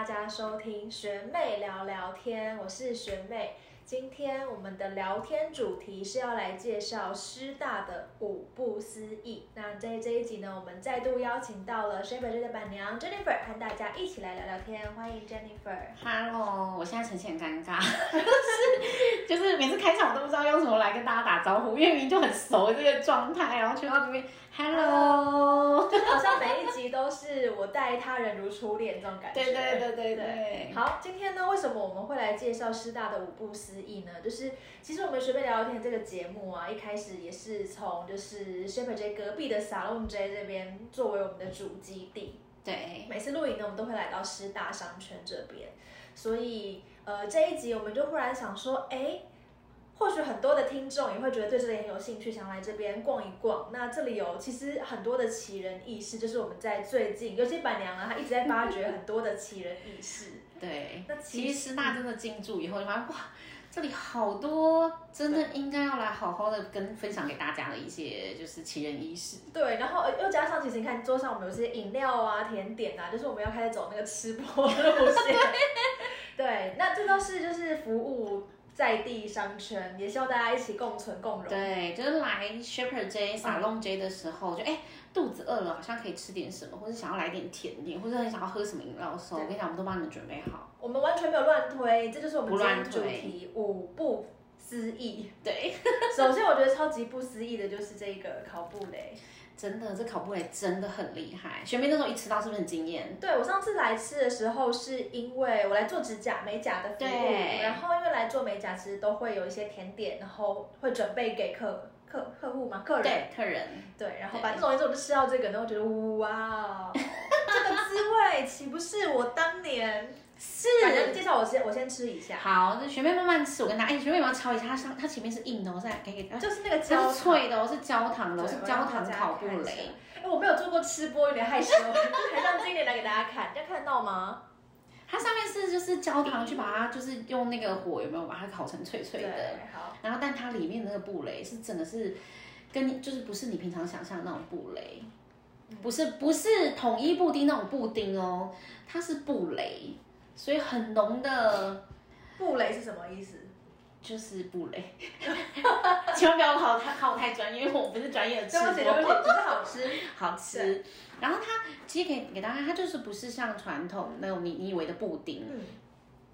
大家收听学妹聊聊天，我是学妹。今天我们的聊天主题是要来介绍师大的五不思议。那在这一集呢，我们再度邀请到了 Shaper 的板娘 Jennifer 和大家一起来聊聊天。欢迎 Jennifer。Hello，我现在呈现很尴尬，就 是就是每次开场我都不知道用什么来跟大家打招呼，因为明明就很熟这个状态，然后去到这边 Hello，就好像每一集都是我待他人如初恋这种感觉。对对对对对，好，今天呢，为什么我们会来介绍师大的五不思议呢？就是其实我们随便聊聊天这个节目啊，一开始也是从就是 Shepherd J 隔壁的 Salon J 这边作为我们的主基地。对，每次录影呢，我们都会来到师大商圈这边，所以呃这一集我们就忽然想说，哎。或许很多的听众也会觉得对这里很有兴趣，想来这边逛一逛。那这里有其实很多的奇人异事，就是我们在最近，尤其板娘啊，她一直在发掘很多的奇人异事。对，那其实师大真的进驻以后，就发现哇，这里好多真的应该要来好好的跟分享给大家的一些就是奇人异事。对，然后又加上其实你看桌上我们有些饮料啊、甜点啊，就是我们要开始走那个吃播路线。对，那这都是就是服务。在地商圈，也希望大家一起共存共荣。对，就是来 Shepherd J、Salon J 的时候，就哎肚子饿了，好像可以吃点什么，或者想要来点甜点，或者很想要喝什么饮料的时候，我跟你讲，我们都帮你们准备好。我们完全没有乱推，这就是我们今天主题五不思议。对，首先我觉得超级不思议的就是这个烤布雷。真的，这烤布雷真的很厉害。学妹那时候一吃到是不是很惊艳？对我上次来吃的时候，是因为我来做指甲美甲的服务，然后因为来做美甲，其实都会有一些甜点，然后会准备给客客客户嘛，客人对客人对，然后反正总之我就吃到这个，然后觉得哇，这个滋味岂不是我当年？是，介绍我先，我先吃一下。好，那学妹慢慢吃。我跟她，哎，学妹你要敲一下，它上它前面是硬的，我再给给。就是那个焦，它是脆的，是焦糖的，是焦糖烤布雷。哎，我没有做过吃播，有点害羞，还让经理来给大家看，大家看到吗？它上面是就是焦糖去把它就是用那个火有没有把它烤成脆脆的？好。然后，但它里面那个布雷是真的是跟你就是不是你平常想象那种布雷，不是不是统一布丁那种布丁哦，它是布雷。所以很浓的布雷是什么意思？就是布雷，千万不要考他考太专业，因为我不是专业的吃播，只是好吃，好吃。然后它其实给给大家，它就是不是像传统那种你你以为的布丁，嗯，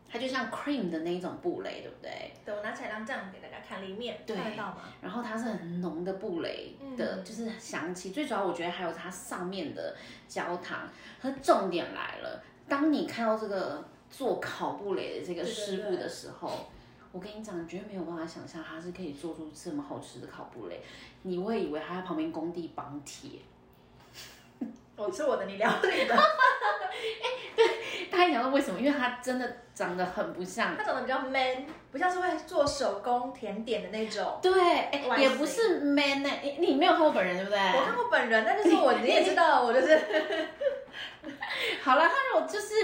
它就像 cream 的那一种布雷，对不对？对，我拿起来让这样给大家看里面，看得到吗？然后它是很浓的布雷的，就是香气。最主要我觉得还有它上面的焦糖，和重点来了，当你看到这个。做烤布雷的这个师傅的时候，我跟你讲，你绝对没有办法想象他是可以做出这么好吃的烤布雷。你会以为他在旁边工地绑铁。我吃我的，你聊你的。哎，对，大家想到为什么？因为他真的长得很不像，他长得比较 man，不像是会做手工甜点的那种。对，哎，也不是 man 呢。你你没有看过本人对不对？我看过本人，但就是我 你也知道，我就是。好了，他如果就是。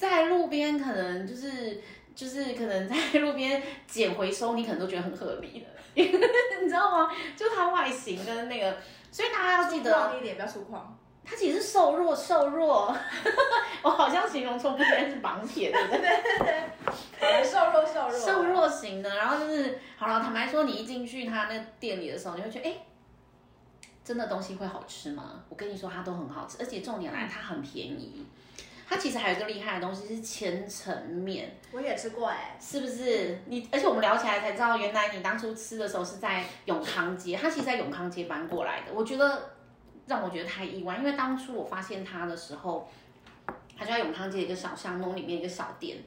在路边可能就是就是可能 在路边捡回收，你可能都觉得很合理的，你知道吗？就它外形跟那个，所以大家要记得一点，不要粗犷。它其实是瘦弱瘦弱，我好像形容错，不应该是绑铁的，对对对，瘦弱瘦弱瘦弱型的。然后就是好了，坦白说，你一进去他那店里的时候，你会觉得哎，真的东西会好吃吗？我跟你说，它都很好吃，而且重点来，它很便宜。它其实还有一个厉害的东西是千层面，我也吃过哎，是不是？你而且我们聊起来才知道，原来你当初吃的时候是在永康街，它其实在永康街搬过来的。我觉得让我觉得太意外，因为当初我发现它的时候，它就在永康街一个小巷弄里面一个小店，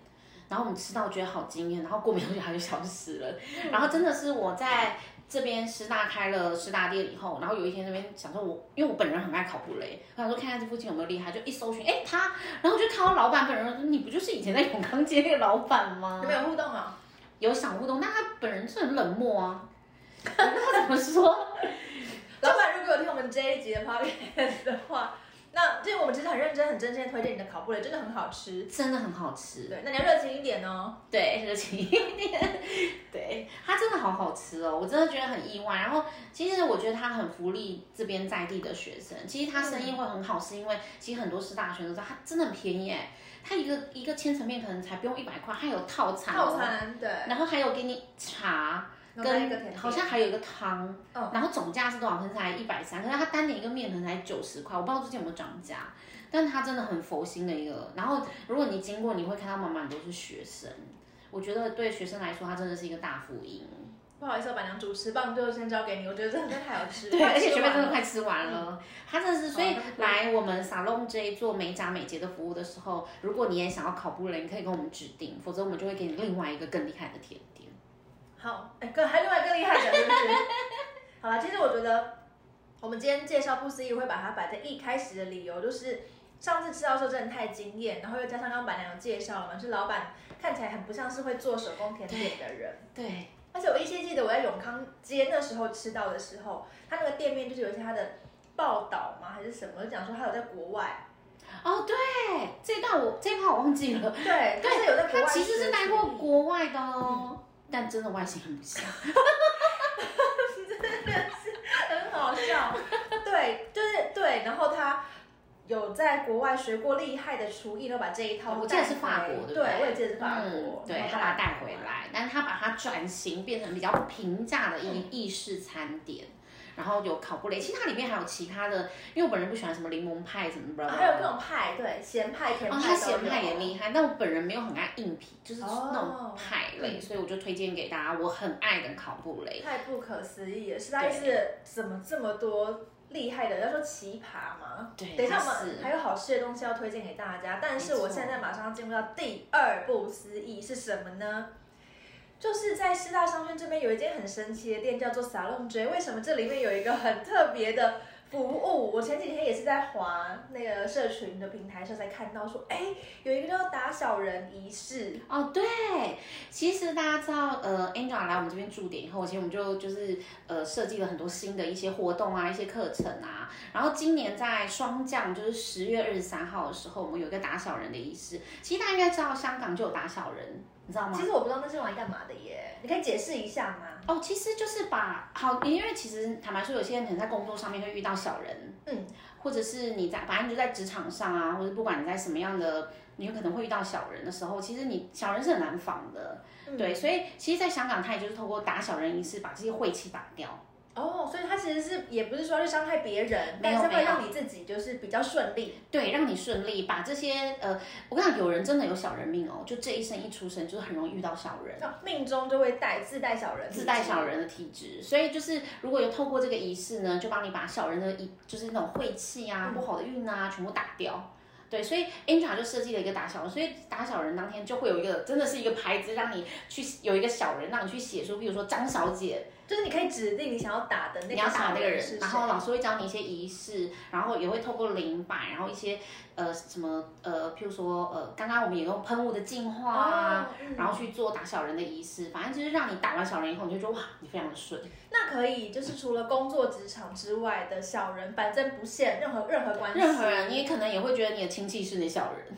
然后我们吃到觉得好惊艳，然后过没多久它就消失了，然后真的是我在。这边师大开了师大店以后，然后有一天那边想说，我因为我本人很爱考布雷，我想说看看这附近有没有厉害，就一搜寻，哎他，然后就看到老板本人说，你不就是以前在永康街那个老板吗？有没有互动啊？有想互动，但他本人是很冷漠啊。他怎么说？老板如果有听我们这一集的 podcast 的话，那这我们其实很认真、很真心地推荐你的烤布雷，真的很好吃。真的很好吃。对，那你要热情一点哦。对，热情一点。对，它真的好好吃哦，我真的觉得很意外。然后，其实我觉得它很福利这边在地的学生。其实它生意会很好，是因为其实很多师大学生都知道它真的很便宜哎。它一个一个千层面可能才不用一百块，它有套餐套餐对，然后还有给你茶。跟好像还有一个汤，然后总价是多少？可能才一百三，可是它单点一个面可能才九十块，我不知道最近有没有涨价。但它真的很佛心的一个。然后如果你经过，你会看到满满都是学生。我觉得对学生来说，它真的是一个大福音。不好意思，板娘主持棒就先交给你。我觉得真的太好吃了，对，而且学妹真的快吃完了。它真的是，所以来我们 Salon J 做美甲美睫的服务的时候，如果你也想要考布雷，你可以跟我们指定，否则我们就会给你另外一个更厉害的甜。好，哎，更还另外更厉害的，是不是？好了，其实我觉得我们今天介绍不思议，会把它摆在一开始的理由，就是上次吃到时候真的太惊艳，然后又加上刚刚板娘有介绍了嘛，是老板看起来很不像是会做手工甜点的人，对。而且我依稀记得我在永康街那时候吃到的时候，他那个店面就是有一些他的报道吗，还是什么，就讲说他有在国外。哦，对，这段我这一块我忘记了。对，他是有在国外，他其实是来过国外的哦。但真的外形很不像，真的是很好笑。对，就是对。然后他有在国外学过厉害的厨艺，都把这一套我记得是法国的，对，我也记得是法国。对他把它带回来，但是他把它转型变成比较平价的意意式餐点。然后有烤布雷，其实它里面还有其他的，因为我本人不喜欢什么柠檬派什么的，还有各种派，对，咸派、甜派哦，它咸派也厉害，但我本人没有很爱硬皮，就是那种派类，所以我就推荐给大家，我很爱的烤布雷。太不可思议了，实在是怎么这么多厉害的？要说奇葩吗？对，等一下我们还有好吃的东西要推荐给大家，但是我现在马上要进入到第二不思议是什么呢？就是在师大商圈这边有一间很神奇的店，叫做 Salon J。为什么这里面有一个很特别的服务？我前几天也是在华那个社群的平台上才看到，说哎，有一个叫打小人仪式哦。对，其实大家知道，呃，Angela 来我们这边驻点以后，其实我们就就是呃设计了很多新的一些活动啊，一些课程啊。然后今年在霜降，就是十月二十三号的时候，我们有一个打小人的仪式。其实大家应该知道，香港就有打小人。你知道吗？其实我不知道那是用来干嘛的耶，你可以解释一下吗？哦，其实就是把好，因为其实坦白说，有些人可能在工作上面会遇到小人，嗯，或者是你在反正就在职场上啊，或者不管你在什么样的，你有可能会遇到小人的时候，其实你小人是很难防的，对，所以其实，在香港，他也就是透过打小人仪式，把这些晦气打掉。哦，所以他其实是也不是说去伤害别人，但是会让你自己就是比较顺利。对，让你顺利把这些呃，我跟你讲，有人真的有小人命哦，就这一生一出生就是很容易遇到小人，命中就会带自带小人，自带小人的体质。所以就是如果有透过这个仪式呢，就帮你把小人的一就是那种晦气啊、不好的运啊全部打掉。对，所以 Angela 就设计了一个打小人，所以打小人当天就会有一个真的是一个牌子，让你去有一个小人让你去写出，比如说张小姐。就是你可以指定你想要打的那个，你要打那个人，然后老师会教你一些仪式，然后也会透过灵摆，然后一些呃什么呃，譬如说呃，刚刚我们也用喷雾的净化啊，然后去做打小人的仪式，反正就是让你打完小人以后，你就觉得哇，你非常的顺。那可以，就是除了工作职场之外的小人，反正不限任何任何关系，任何人，你可能也会觉得你的亲戚是你小人。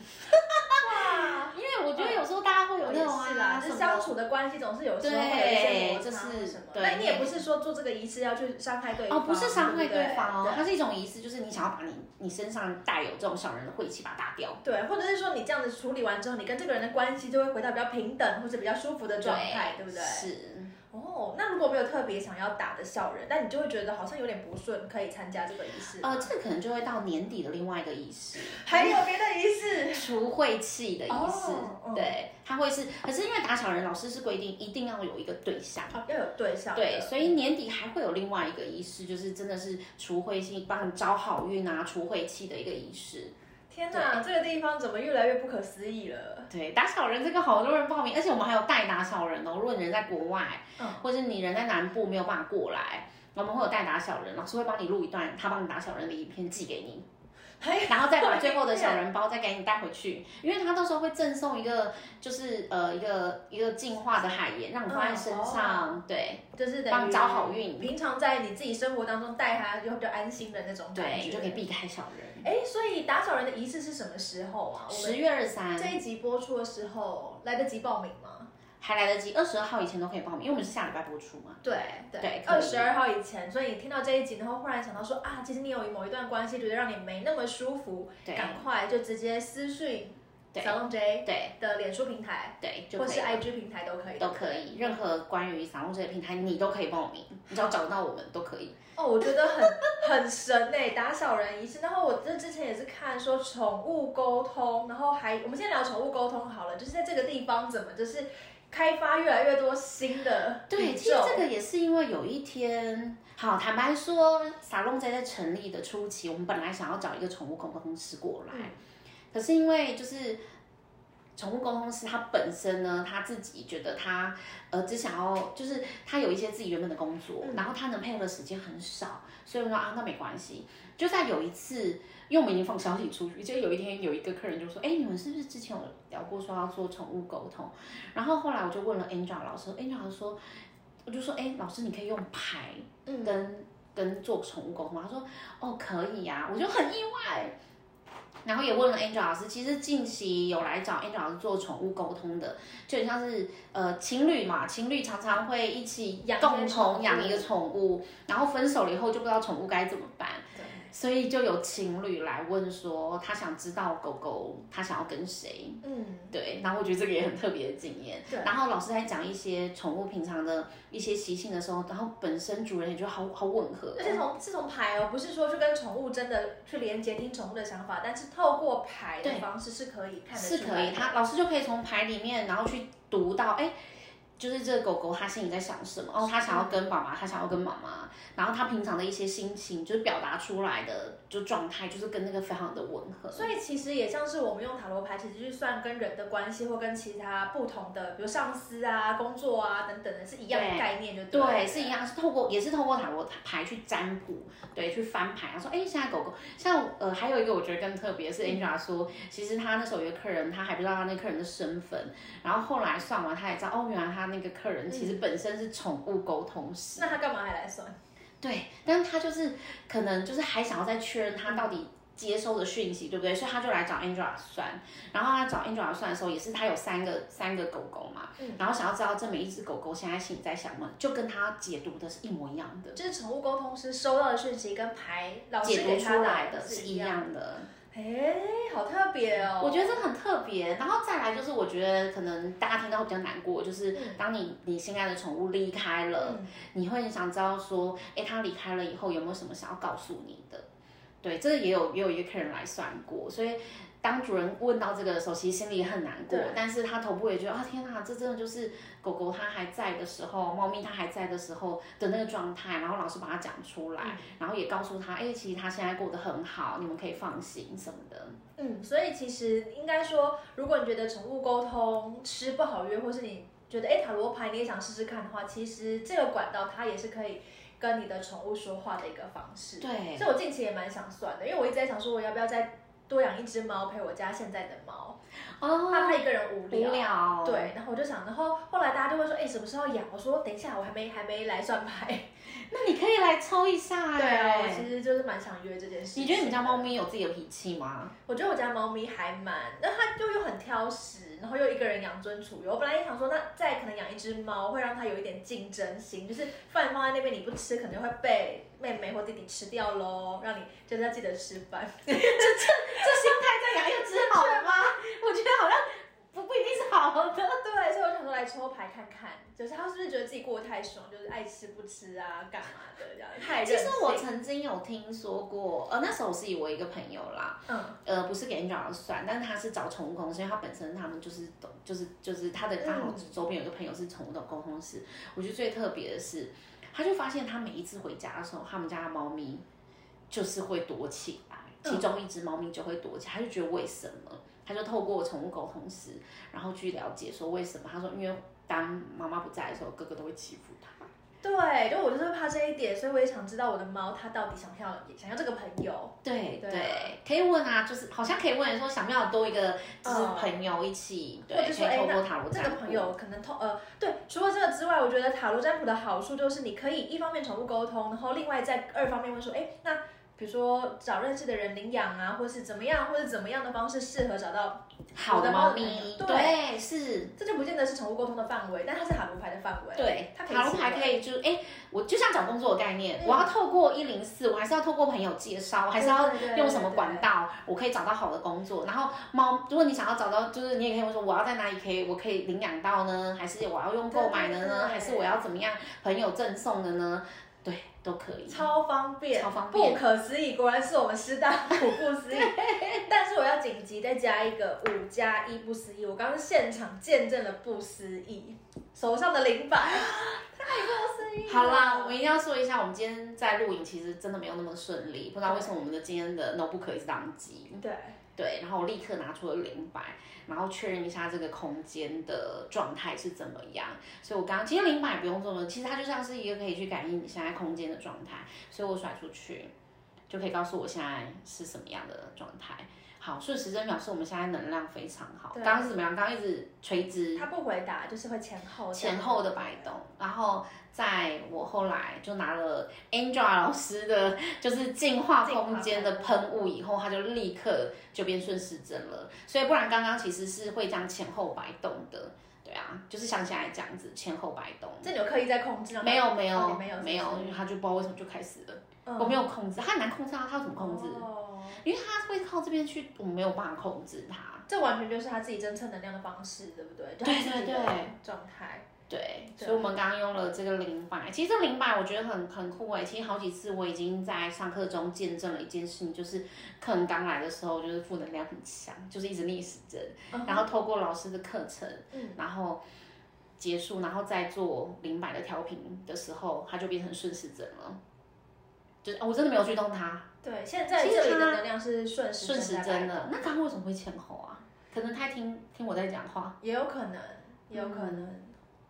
哇，因为我觉得有时候大家会有那种啊，是相处的关系总是有时候会有一些摩擦什么，对。你也不是说做这个仪式要去伤害对方哦，不是伤害对方哦，它是一种仪式，就是你想要把你你身上带有这种小人的晦气把它打掉。对，或者是说你这样子处理完之后，你跟这个人的关系就会回到比较平等或者比较舒服的状态，对不对？是。哦，那如果没有特别想要打的小人，但你就会觉得好像有点不顺，可以参加这个仪式。呃，这可能就会到年底的另外一个仪式，还有别的仪式，除晦气的仪式。对，他会是，可是因为打小人，老师是规定一定要有一个对象，要有对象。对，所以年底还会有另外一个仪式，就是真的是除晦气，帮你招好运啊，除晦气的一个仪式。天哪，这个地方怎么越来越不可思议了？对，打小人这个好多人报名，而且我们还有代打小人哦。如果你人在国外，嗯，或者你人在南部没有办法过来，我们会有代打小人，老师会帮你录一段他帮你打小人的影片寄给你。嘿 然后再把最后的小人包再给你带回去，因为他到时候会赠送一个，就是呃一个一个净化的海盐，让你放在身上，对就是帮找好运平常在你自己生活当中带它，就会比较安心的那种感对，觉。你就可以避开小人。哎，所以打小人的仪式是什么时候啊？十月二十三这一集播出的时候来得及报名吗？还来得及，二十二号以前都可以报名，因为我们是下礼拜播出嘛。对对对，二十二号以前，所以你听到这一集，然后忽然想到说啊，其实你有某一段关系觉得让你没那么舒服，对赶快就直接私讯对小龙 J 对的脸书平台对，就或是 IG 平台都可以，都可以，任何关于小龙这个平台你都可以报名，你只要找得到我们都可以。哦，我觉得很很神哎、打小人仪式。然后我这之前也是看说宠物沟通，然后还我们先聊宠物沟通好了，就是在这个地方怎么就是开发越来越多新的对，其实这个也是因为有一天，好坦白说，撒龙在在成立的初期，我们本来想要找一个宠物沟通师过来，嗯。可是因为就是宠物沟通师他本身呢，他自己觉得他呃只想要，就是他有一些自己原本的工作，嗯然后他能配合的时间很少，所以我说啊，那没关系。就在有一次，因为我们已经放消息出去，就有一天有一个客人就说，哎，你们是不是之前有聊过说要做宠物沟通？然后后来我就问了 Angel 老师，Angel 老师说，我就说，哎，老师你可以用牌嗯跟跟做宠物沟通吗？他说，哦，可以呀、我就很意外。然后也问了 Angel 老师，其实近期有来找 Angel 老师做宠物沟通的，就很像是呃情侣嘛，情侣常常会一起养共同养一个宠物，然后分手了以后就不知道宠物该怎么办，对所以就有情侣来问说，他想知道狗狗他想要跟谁，嗯，对，然后我觉得这个也很特别的经验。对。然后老师在讲一些宠物平常的一些习性的时候，然后本身主人也觉得好好吻合而。且从是从牌哦，不是说去跟宠物真的去连接听宠物的想法，但是透过牌的方式是可以看得是可以，出来他老师就可以从牌里面，然后去读到，哎，就是这个狗狗它心里在想什么，哦，它想要跟爸爸，它想要跟妈妈，然后它平常的一些心情，就是表达出来的就状态，就是跟那个非常的吻合。所以其实也像是我们用塔罗牌，其实去算跟人的关系，或跟其他不同的，比如上司啊、工作啊等等的，是一样的概念，就对了对，是一。样，是透过也是透过塔罗牌去占卜，对，去翻牌。他说，哎，现在狗狗像呃，还有一个我觉得更特别是 Angela 说，其实他那时候有个客人，他还不知道他那客人的身份，然后后来算完，他也知道，哦，原来他那个客人其实本身是宠物沟通师。那他干嘛还来算？对，但是他就是可能就是还想要再确认他到底接收的讯息对不对，所以他就来找 Angela 算，然后他找 Angela 算的时候，也是他有三个三个狗狗嘛，嗯然后想要知道这每一只狗狗现在心里在想什么，就跟他解读的是一模一样的，就是宠物沟通师收到的讯息跟牌老师解读出来的是是一样。样的。哎，好特别哦！我觉得这很特别，然后再来就是我觉得可能大家听到会比较难过，就是嗯当你你心爱的宠物离开了，嗯你会很想知道说，哎，它离开了以后有没有什么想要告诉你的？对，这个也有也有一个客人来算过，所以当主人问到这个的时候，其实心里也很难过，但是他头部也觉得啊，天哪，这真的就是狗狗它还在的时候，猫咪它还在的时候的那个状态，然后老师把它讲出来，嗯然后也告诉他，哎，其实它现在过得很好，你们可以放心什么的。嗯，所以其实应该说，如果你觉得宠物沟通吃不好约，或是你觉得哎塔罗牌你也想试试看的话，其实这个管道它也是可以跟你的宠物说话的一个方式。对，所以我近期也蛮想算的，因为我一直在想说，我要不要再多养一只猫陪我家现在的猫，哦，怕它一个人无聊。无聊，对，然后我就想，然后后来大家就会说，哎，什么时候养？我说等一下，我还没还没来算牌。那你可以来抽一下 对啊，我哎。其实就是蛮想约这件事。你觉得你家猫？咪有自己的脾气吗？我觉得我家猫咪还蛮，那它又又很挑食，然后又一个人养尊处优。我本来也想说，那再可能养一只猫，会让它有一点竞争心，就是饭放在那边你不吃，可能会被妹妹或弟弟吃掉喽。让你就是要记得吃饭。这心态再养一只好吗？我觉得好像不不一定是好的。对，所以我想说来抽牌看看，就是他是不是觉得自己过得太爽，就是爱吃不吃啊，干嘛的这样，太。其实我曾经有听说过，呃，那时候我是以我一个朋友啦，嗯呃，不是给 Angel 算，但是他是找宠物公司，因为他本身他们就是懂，就是就是他的刚好嗯周边有一个朋友是宠物的沟通师。我觉得最特别的是，他就发现他每一次回家的时候，他们家的猫咪就是会躲起来，嗯其中一只猫咪就会躲起来，他就觉得为什么？他就透过宠物沟通师，然后去了解说为什么。他说，因为当妈妈不在的时候，哥哥都会欺负他。对，就我就是怕这一点，所以我也想知道我的猫它到底想要想要这个朋友。对对对，可以问啊，就是好像可以问说想不想多一个就是朋友一起，或对，者说哎那可以透过塔罗这占卜。个朋友可能通呃对，除了这个之外，我觉得塔罗占卜的好处就是你可以一方面宠物沟通，然后另外在二方面问说，哎，那比如说找认识的人领养啊，或是怎么样，或者怎么样的方式适合找到好的猫咪，对对，是。这就不见得是宠物沟通的范围，但它是塔罗牌的范围。对，它塔罗牌可以就是，哎，我就像找工作的概念，嗯我要透过一零四，我还是要透过朋友介绍，我还是要用什么管道，我可以找到好的工作。然后猫，如果你想要找到，就是你也可以问说，我要在哪里可以，我可以领养到呢？还是我要用购买的呢？对对对还是我要怎么样朋友赠送的呢？对，都可以。超方便，超方便不可思议，果然是我们师大不不思议。但是我要紧急再加一个五加一不思议，我刚刚现场见证了不思议，手上的零百，太不思议了。好啦，我们一定要说一下，我们今天在录影其实真的没有那么顺利，不知道为什么我们的今天的 notebook 一直宕机。对，对，然后我立刻拿出了灵摆，然后确认一下这个空间的状态是怎么样。所以我刚刚其实灵摆不用这么，其实它就像是一个可以去感应你现在空间的状态，所以我甩出去就可以告诉我现在是什么样的状态。好，顺时针表示我们现在能量非常好。对刚刚是怎么样？刚刚一直垂直他不回答，就是会前后前后的摆动，然后在我后来就拿了 Angela 老师的，就是净化空间的喷雾以后，它就立刻就变顺时针了。所以不然刚刚其实是会这样前后摆动的，对啊，就是像现在这样子前后摆动。这你有刻意在控制吗？没有没有没有没有，因为他就不知道为什么就开始了，嗯我没有控制，他很难控制啊，他要怎么控制？哦因为他会靠这边去，我没有办法控制他。这完全就是他自己侦测能量的方式，对不对？对对对状态。对，所以我们刚刚用了这个零摆，其实这零摆我觉得很很酷诶。其实好几次我已经在上课中见证了一件事情，就是客人刚来的时候就是负能量很强，就是一直逆时针，然后透过老师的课程，嗯然后结束，然后再做零摆的调频的时候，它就变成顺时针了。就是、哦我真的没有去动它，对，现在其实这里的能量是顺时顺时针的。那刚刚为什么会前后啊？可能他听听我在讲话，也有可能，也有可能，嗯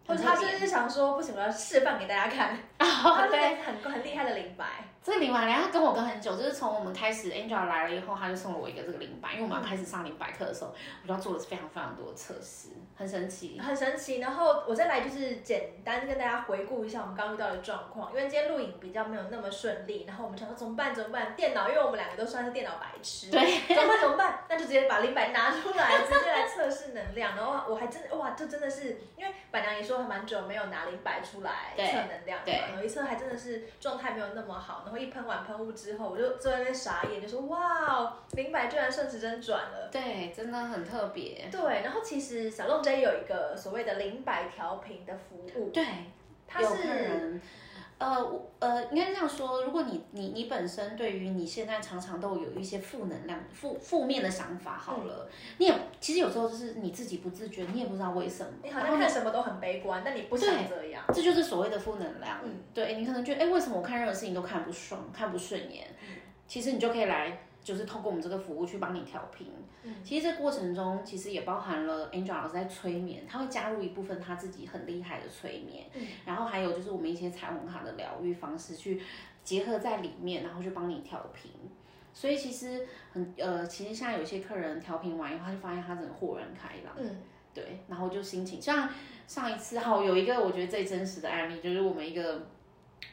或者他就是想说，不行，我要示范给大家看，他是对。很很厉害的灵白，这个零百，然后跟我跟很久，就是从我们开始 Angel 来了以后，他就送了我一个这个零百，因为我们要开始上零百课的时候，我就要做了非常非常多的测试，很神奇。很神奇。然后我再来就是简单跟大家回顾一下我们刚刚遇到的状况，因为今天录影比较没有那么顺利，然后我们想说怎么办怎么办？电脑，因为我们两个都算是电脑白痴，对，怎么办怎么办？那就直接把零百拿出来，直接来测试能量。然后我还真的哇，这真的是因为板娘也说还蛮久没有拿零百出来测能量的对嘛，有一次还真的是状态没有那么好，然后一喷完喷雾之后，我就坐在那边傻眼，就说哇，哦，零百居然顺时针转了。对，真的很特别。对，然后其实小龙 J 有一个所谓的零百调频的服务，对，它是人，呃，我呃，应该这样说，如果你你你本身对于你现在常常都有一些负能量、负负面的想法，好了，你也其实有时候就是你自己不自觉，你也不知道为什么，你好像看什么都很悲观，但你不想这样。这就是所谓的负能量。嗯对你可能觉得，哎，为什么我看任何事情都看不爽、看不顺眼？其实你就可以来，就是透过我们这个服务去帮你调频。嗯其实这过程中，其实也包含了 Angel 老师在催眠，他会加入一部分他自己很厉害的催眠，嗯然后还有就是我们一些彩虹卡的疗愈方式去结合在里面，然后去帮你调频。所以其实很呃，其实现在有些客人调频完以后，他就发现他整个豁然开朗。嗯，对，然后就心情像上一次，好有一个我觉得最真实的案例，就是我们一个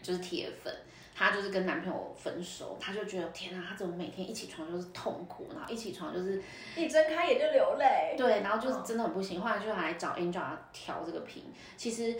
就是铁粉，她就是跟男朋友分手，她就觉得天啊，她怎么每天一起床就是痛苦，然后一起床就是一睁开眼就流泪。对，然后就是真的很不行，后来就来找 Angel 调这个频，其实。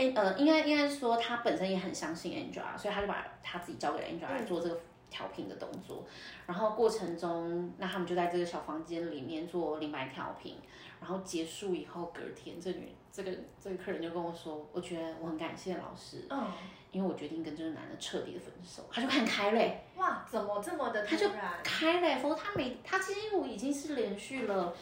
哎，呃，应该应该说他本身也很相信 Angela，所以他就把他自己交给 Angel 来做这个调频的动作。然后过程中，那他们就在这个小房间里面做灵白调频。然后结束以后，隔天这女这个这个客人就跟我说，我觉得我很感谢老师，嗯，因为我决定跟这个男的彻底的分手。他就看开嘞，哇，怎么这么的突他就然？开嘞，否则他每他其实我已经是连续了，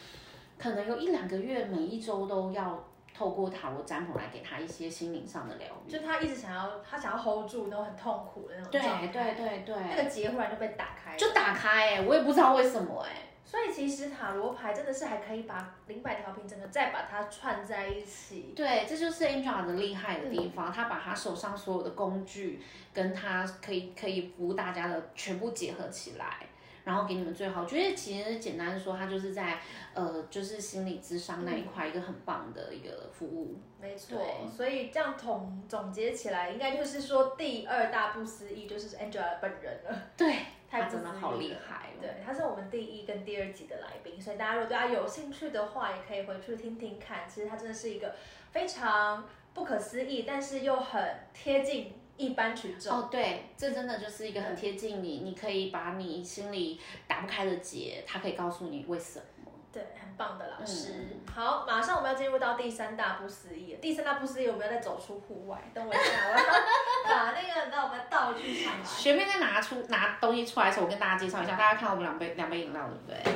可能有一两个月，每一周都要透过塔罗占卜来给他一些心灵上的疗愈。就他一直想要，他想要 hold 住那种很痛苦的那种对对对对，那个结忽然就被打开，就打开哎、我也不知道为什么哎、所以其实塔罗牌真的是还可以把零百调频整个再把它串在一起。对，这就是 Angela 的厉害的地方，他把他手上所有的工具跟他可以可以服务大家的全部结合起来。然后给你们最好，我觉得其实简单说，它就是在呃，就是心理智商那一块一个很棒的一个服务。没错，所以这样总总结起来，应该就是说第二大不思议就是 Angela 本人了。对，他真的好厉害。对，他是我们第一跟第二集的来宾，所以大家如果对他有兴趣的话，也可以回去听听看。其实他真的是一个非常不可思议，但是又很贴近。一般群众哦，对，这真的就是一个很贴近你，你可以把你心里打不开的结，他可以告诉你为什么。对，很棒的老师。好，马上我们要进入到第三大不思议。第三大不思议，我们要再走出户外。等我一下，我要把那个那我们道具上来。学妹在拿出拿东西出来的时候，我跟大家介绍一下，大家看我们两杯两杯饮料，对不对？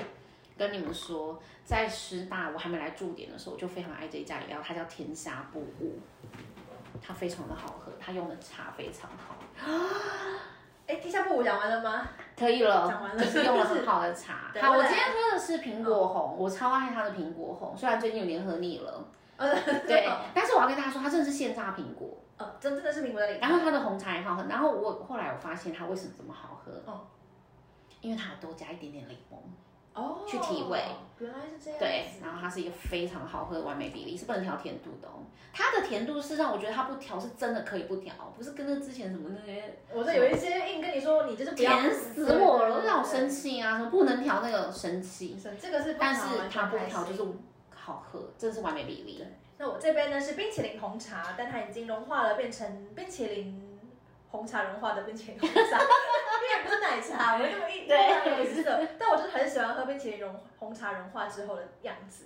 跟你们说，在师大我还没来驻点的时候，我就非常爱这一家饮料，它叫天下布物。它非常的好喝，它用的茶非常好。哎，地下布我讲完了吗？可以了，讲完了，就是用了很好的茶。好，我今天喝的是苹果红，我超爱它的苹果红，虽然最近有点喝腻了。对，但是我要跟大家说，它真的是现榨苹果。呃，真真的是苹果的里然后它的红茶也好喝，然后我后来我发现它为什么这么好喝？哦，因为它多加一点点柠檬。哦，去提味，原来是这样。对，然后它是一个非常好喝的完美比例，是不能调甜度的哦。它的甜度是让我觉得它不调是真的可以不调，不是跟那之前什么那些，我这有一些硬跟你说，你就是甜死我了，让我生气啊！什么不能调那个生气，这个是，但是它不调就是好喝，真的是完美比例。那我这边呢是冰淇淋红茶，但它已经融化了，变成冰淇淋。红茶融化的冰淇淋红茶，因为不是奶茶，我这么一对有色，但我就是很喜欢喝冰淇淋融红茶融化之后的样子。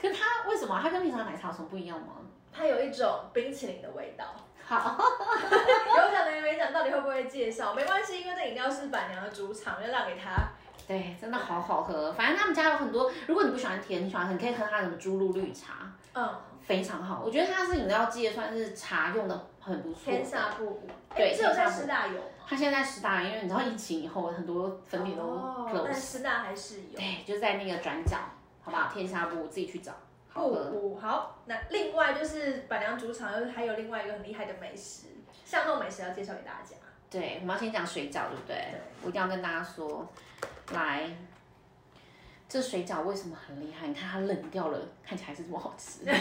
可它为什么？它跟平常奶茶有什么不一样吗？它有一种冰淇淋的味道。好，有讲的没讲，到底会不会介绍？没关系，因为这饮料是板娘的主场，就让给他。对，真的好好喝。反正他们家有很多，如果你不喜欢甜，你喜欢，你可以喝它的猪露绿茶。嗯。非常好，我觉得它是饮料界算是茶用的很不错。天下布布，对，只有在师大有。它现在在师大，因为你知道疫情以后很多分店都 close。但师大还是有。对，就在那个转角，好不好？天下布自己去找。布布好，那另外就是板娘主场，又还有另外一个很厉害的美食，巷弄美食要介绍给大家。对，我们要先讲水饺，对不对？对。我一定要跟大家说，来。这水饺为什么很厉害？你看它冷掉了，看起来是这么好吃。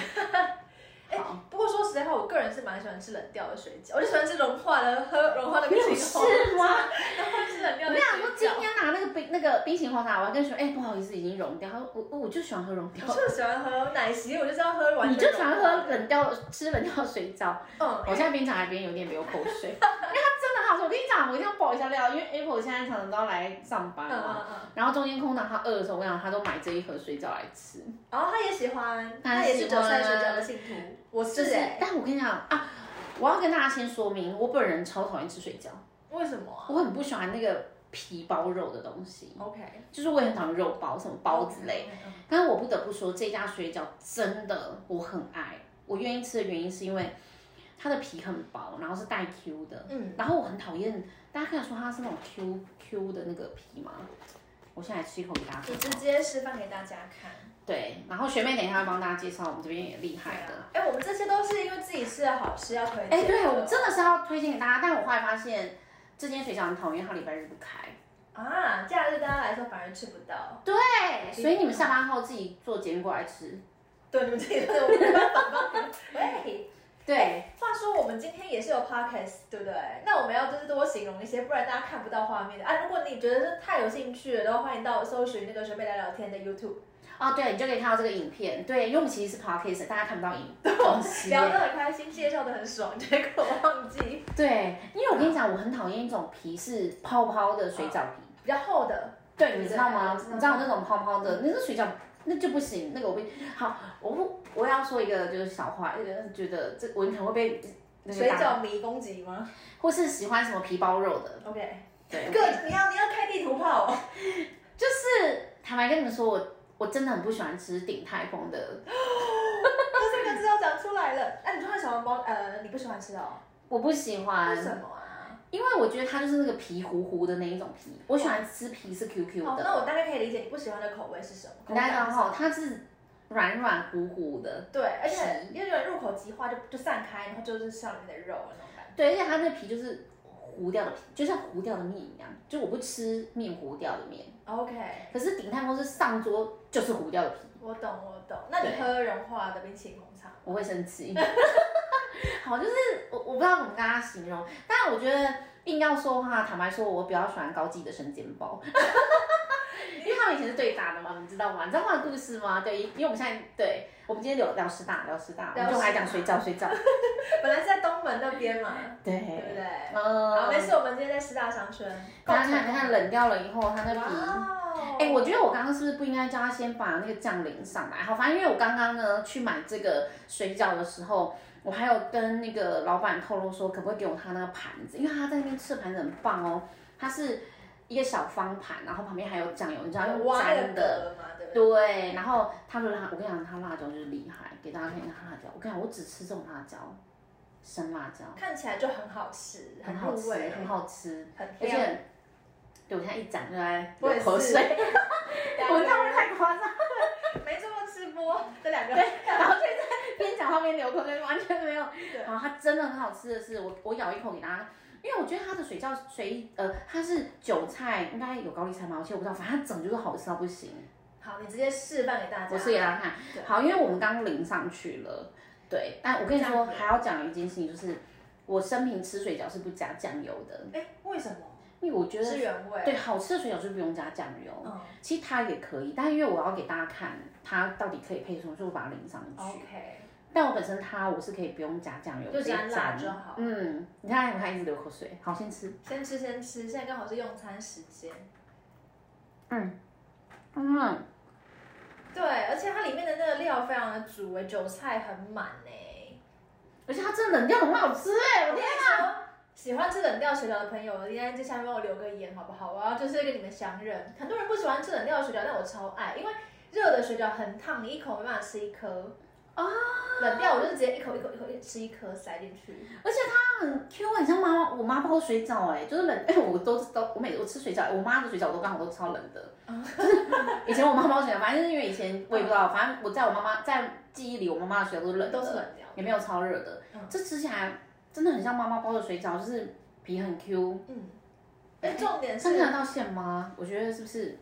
哎，不过说实在话，我个人是蛮喜欢吃冷掉的水饺，我就喜欢吃融化的，喝融化的冰淇淋。是吗？然后吃冷掉的。我想说今天拿那个冰那个冰淇淋红茶，我还跟你说，哎，不好意思，已经融掉。我我我就喜欢喝融掉。我就喜欢喝奶昔，我就知道喝完。你就喜欢喝冷掉吃冷掉水饺。嗯。我现在冰场那边有点流口水。我跟你讲，我一定要爆一下料，因为 Apple 现在常常都要来上班嘛。然后中间空档他饿的时候，我讲他都买这一盒水饺来吃。哦，他也喜欢，他也是韭菜水饺的信徒。我是哎，但我跟你讲啊，我要跟大家先说明，我本人超讨厌吃水饺。为什么？我很不喜欢那个皮包肉的东西。OK，就是我也很讨厌肉包，什么包子类。但是我不得不说，这家水饺真的我很爱，我愿意吃的原因是因为。它的皮很薄，然后是带 Q 的，嗯，然后我很讨厌，大家可以说它是那种 Q Q 的那个皮吗？我现在吃一口给大家看，直接示范给大家看。对，然后学妹等一下帮大家介绍，我们这边也厉害的。哎，我们这些都是因为自己吃的好吃要推荐。哎，对，我真的是要推荐给大家，但我后来发现这间水饺很讨厌，它礼拜日不开。啊，假日大家来说反而吃不到。对，所以你们下班后自己做节目过来吃。对，你们自己做，我没办法。喂。对，话说我们今天也是有 podcast，对不对？那我们要就是多形容一些，不然大家看不到画面的啊。如果你觉得是太有兴趣了，都欢迎到搜寻那个学妹来聊天的 YouTube。哦，对，你就可以看到这个影片。对，因为我们其实是 podcast，大家看不到影东西。聊得很开心，介绍的很爽，结果忘记。对，因为我跟你讲，我很讨厌一种皮是泡泡的水饺皮，比较厚的。对，你知道吗？你知道那种泡泡的，那个水饺。那就不行，那个我不好，我不我要说一个就是小话，有人觉得这我可能会被水饺迷攻击吗？或是喜欢什么皮包肉的？OK，对，哥，你要你要开地图炮，就是坦白跟你们说，我我真的很不喜欢吃鼎泰丰的，这三个字要讲出来了。那，你说小笼包，呃，你不喜欢吃哦？我不喜欢，为什么啊？因为我觉得它就是那个皮糊糊的那一种皮，我喜欢吃皮是 Q Q 哦，的。那我大概可以理解你不喜欢的口味是什么。你大概知道哈，口感是什么它是软软糊糊的，对，而且有点入口即化，就就散开，然后就是像里面的肉的那种感觉。对，而且它那皮就是糊掉的皮，就像糊掉的面一样。就我不吃面糊掉的面，OK，可是鼎泰丰是上桌就是糊掉的皮，我懂我懂。那你对喝融化的冰淇淋红茶吗？我会生气。好，就是我我不知道怎么跟他形容，但我觉得硬要说的话，坦白说，我比较喜欢高级的生煎包。因为他们以前是对打的嘛，你知道吗？你知道他的故事吗？对，因为我们现在对，我们今天聊聊师大，聊师大，我们就还讲水饺，水饺。本来是在东门那边嘛，对，对不对？嗯，好，没事，我们今天在师大商圈。等下看，等下冷掉了以后，它那皮。哇哎、我觉得我刚刚是不是不应该叫他先把那个酱淋上来？好，反正因为我刚刚呢去买这个水饺的时候，我还有跟那个老板透露说，可不可以给我他那个盘子，因为他在那边吃的盘子很棒哦，它是一个小方盘，然后旁边还有酱油，你知道用沾的。格嘛，对对？然后他的辣，我跟你讲，他辣椒就是厉害，给大家看一下他辣椒。我跟你讲，我只吃这种辣椒，生辣椒，看起来就很好吃，很好吃，很好吃，很而香。且，对我现在一讲就在流口水，我这样会太夸张。没做过吃播，这两个对，然后就在边讲话边流口水，完全没有。对然后它真的很好吃的是，我我咬一口给大家，因为我觉得它的水饺水呃，它是韭菜，应该有高丽菜吗？我其实我不知道，反正它整就是好吃到不行。好，你直接示范给大家。我试给大家看。好，因为我们刚淋上去了，对。但我跟你说，还要讲一件事情，就是我生平吃水饺是不加酱油的，哎，为什么？因为我觉得是原味。对好吃的水饺就不用加酱油。嗯其实它也可以，但因为我要给大家看它到底可以配什么，所以我把它淋上去。，OK，但我本身它我是可以不用加酱油，就沾辣沾就好。嗯，你看，我看一直流口水。好，先吃。先吃先吃，现在刚好是用餐时间。嗯，嗯对，而且它里面的那个料非常的足哎，韭菜很满哎。而且它真的冷掉很好吃哎，我天！哪！喜欢吃冷掉水饺的朋友，应该在下面帮我留个言好不好？我要就是跟你们相认。很多人不喜欢吃冷掉的水饺，但我超爱，因为热的水饺很烫，你一口没办法吃一颗。啊，冷掉我就是直接一口一口一口吃一颗塞进去。而且它很 Q，很像妈妈我妈包的水饺哎，就是冷 哎，我都都我每我吃水饺，我妈的水饺我都刚好都超冷的。就是以前我妈包水饺，反正就是因为以前我也不知道，反正我在我妈妈在记忆里，我妈妈的水饺都是冷的，都是冷掉。也没有超热的。嗯这吃起来真的很像妈妈包的水饺，就是皮很 Q。嗯，哎，重点是看得到馅吗？我觉得是不是？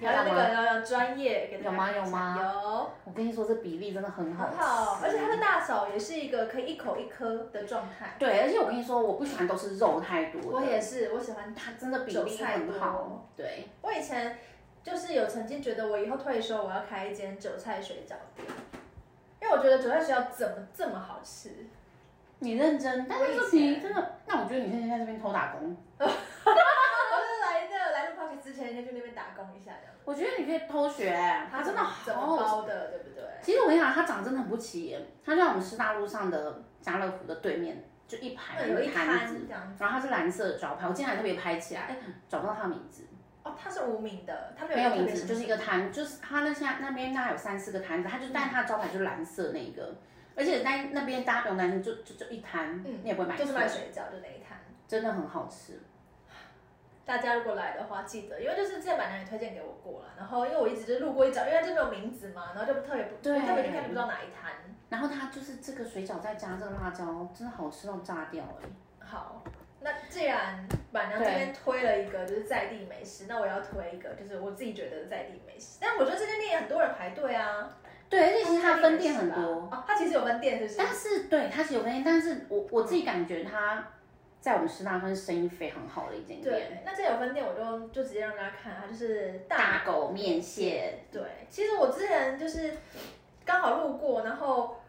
要那个要要专业有吗有吗有，我跟你说，这比例真的很好吃。很好，而且它的大小也是一个可以一口一颗的状态。对，而且我跟你说，我不喜欢都是肉太多的。我也是，我喜欢它真的比例很好。对，我以前就是有曾经觉得我以后退休我要开一间韭菜水饺店，因为我觉得韭菜水饺怎么这么好吃？你认真，但是这真的，那我觉得你现在在这边偷打工，我是来的来录 p o d 之前先去那边打工一下这样。我觉得你可以偷学，他真的好好吃。么包的，对不对？其实我跟你讲，它长真的很不起眼，他就在我们师大路上的家乐福的对面，就一排嗯有一摊子。然后它是蓝色的招牌，我今天还特别拍起来，哎，找不到他的名字。哦，他是无名的，他没没有名字，就是一个摊，就是他那下那边大概有三四个摊子，他就但是他的招牌就是蓝色那一个，而且在那边大家不用担心，就就就一摊，嗯你也不会买错，就是卖水饺，就那一摊。真的很好吃。大家如果来的话，记得，因为就是之前板娘也推荐给我过了，然后因为我一直就路过一找，因为它就没有名字嘛，然后就特别不对特别就看就不知道哪一摊。然后它就是这个水饺再加这个辣椒，真的好吃到炸掉哎、好，那既然板娘这边推了一个就是在地美食，那我要推一个就是我自己觉得在地美食。但我觉得这间店也很多人排队啊。对，而且其实它分店很多，吧哦，它其实有分店，是不是？但是对它其实有分店，但是我我自己感觉它在我们师大算是生意非常好的一间店。对，那这有分店，我就就直接让大家看，它就是大狗面线，对，其实我之前就是刚好路过，然后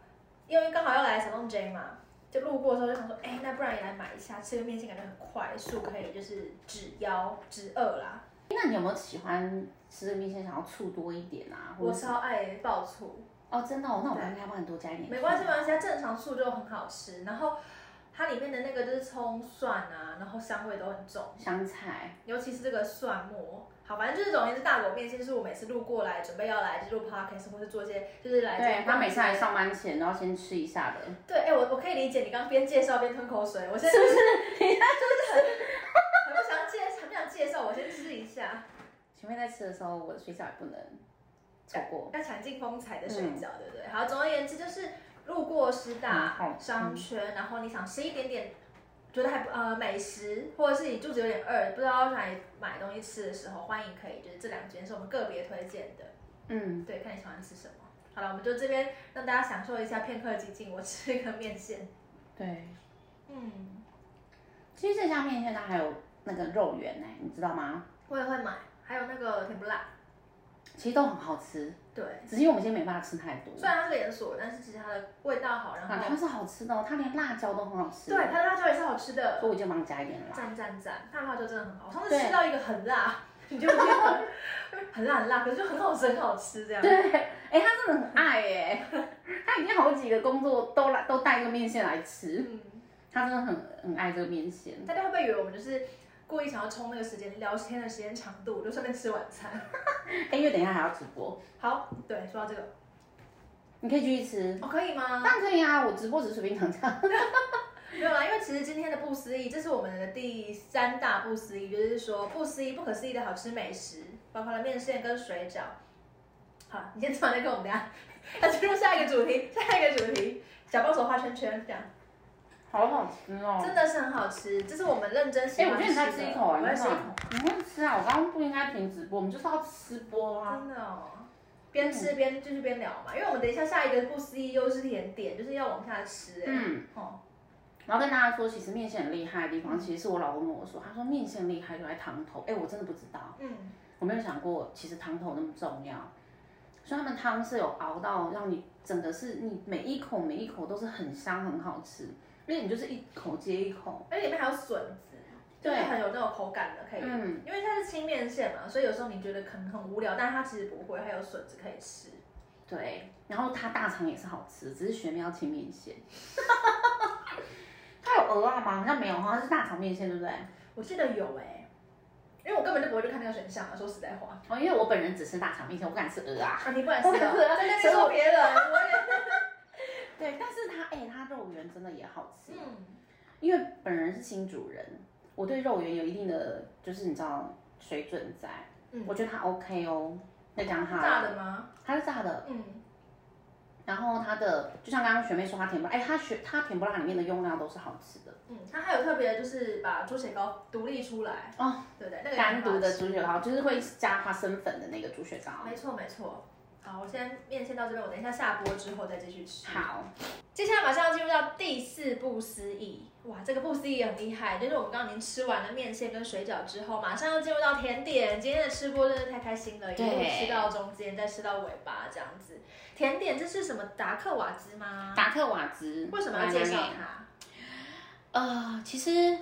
因为刚好要来小东 J 嘛，就路过的时候就想说，哎，那不然也来买一下，吃个面线感觉很快速，可以就是止腰止饿啦。那你有没有喜欢吃这个面线想要醋多一点啊？我超爱爆醋，哦，真的哦，那我对应该帮你多加一点。没关系没关系，它正常醋就很好吃。然后它里面的那个就是葱蒜啊，然后香味都很重，香菜，尤其是这个蒜末。好，反正就是总而言之，大果面线就是我每次路过来，准备要来就录 podcast 或是做一些，就是来对他每次来上班前都要先吃一下的。对，哎、我我可以理解你刚刚边介绍边吞口水，我现在就是你就是很 很不想介很不想介绍，我先吃一下，前面在吃的时候，我的水饺也不能错过。要抢尽风采的水饺，对不对？好，总而言之就是路过师嗯大商圈，然后你想吃一点点。觉得还不呃美食，或者是你肚子有点饿，不知道要哪里买东西吃的时候，欢迎可以就是这两间是我们个别推荐的。嗯，对，看你喜欢吃什么。好了，我们就这边让大家享受一下片刻寂静。我吃一个面线，对。嗯，其实这家面线它还有那个肉圆呢，你知道吗？我也会买，还有那个甜不辣，其实都很好吃，对，只是因为我们今天没办法吃太多。虽然它是连锁，但是其实它的味道好，然啊，后它是好吃的哦，它连辣椒都很好吃。对，它的辣椒也是好吃的，所以我就帮你加一点辣。赞赞赞，它的辣椒真的很好。我上次吃到一个很辣，你就觉得 很辣很辣，可是就很好吃很好吃这样。对，哎、他真的很爱耶，他已经好几个工作都来都带这个面线来吃，嗯，他真的很很爱这个面线。大家会不会以为我们就是故意想要冲那个时间聊天的时间长度，就顺便吃晚餐？哎、因为等一下还要直播，好，对，说到这个，你可以继续吃。哦，可以吗？当然可以啊，我直播只是随便讲讲。没有啦，因为其实今天的不思议，这是我们的第三大不思议，就是说不思议、不可思议的好吃美食，包括了面线跟水饺。好，你先吃完再跟我们等一下要进入下一个主题，下一个主题，小帮手画圈圈，这样好好吃哦！真的是很好吃，这是我们认真喜哎、我欢吃的。觉得你再吃一口啊，我再吃一口，你会吃啊？我刚刚不应该停直播，我们就是要吃播啊。真的哦。边吃边就是边聊嘛，因为我们等一下下一个不思议又是甜点，就是要往下吃哎、嗯，哦，我要跟大家说，其实面线很厉害的地方，其实是我老公跟我说，他说面线厉害就在汤头。哎、我真的不知道，嗯，我没有想过，其实汤头那么重要。所以他们汤是有熬到让你整个是你每一口每一口都是很香很好吃，因为你就是一口接一口。而且里面还有笋子，就是对很有那种口感的，可以嗯，因为它是清面线嘛，所以有时候你觉得可能很无聊，但是它其实不会，还有笋子可以吃。对。然后它大肠也是好吃，只是学妹要清面线。它有鹅啊吗？好像没有，好像是大肠面线，对不对？我记得有哎、因为我根本就不会去看那个选项啊，说实在话。哦，因为我本人只吃大肠面线，我不敢吃鹅啊。啊，你不敢吃的，我敢吃啊在那边说别人，我也。对，但是它哎、它肉圆真的也好吃，嗯，因为本人是新主人，我对肉圆有一定的就是你知道水准在，嗯我觉得它 OK 哦。再讲它炸的吗？它是炸的，嗯，然后它的就像刚刚学妹说它甜不辣，哎，它学它甜不辣里面的用料都是好吃的，嗯，它还有特别就是把猪血糕独立出来哦，对不对？那个单独的猪血糕就是会加花生粉的那个猪血糕。没错没错。好，我先面线到这边，我等一下下播之后再继续吃。好，接下来马上要进入到第四步思议，哇，这个不思议也很厉害，就是我们刚刚已经吃完了面线跟水饺之后，马上要进入到甜点。今天的吃播真的太开心了，一路对吃到中间，再吃到尾巴这样子。甜点这是什么达克瓦兹吗？达克瓦兹为什么要介绍它？呃，其实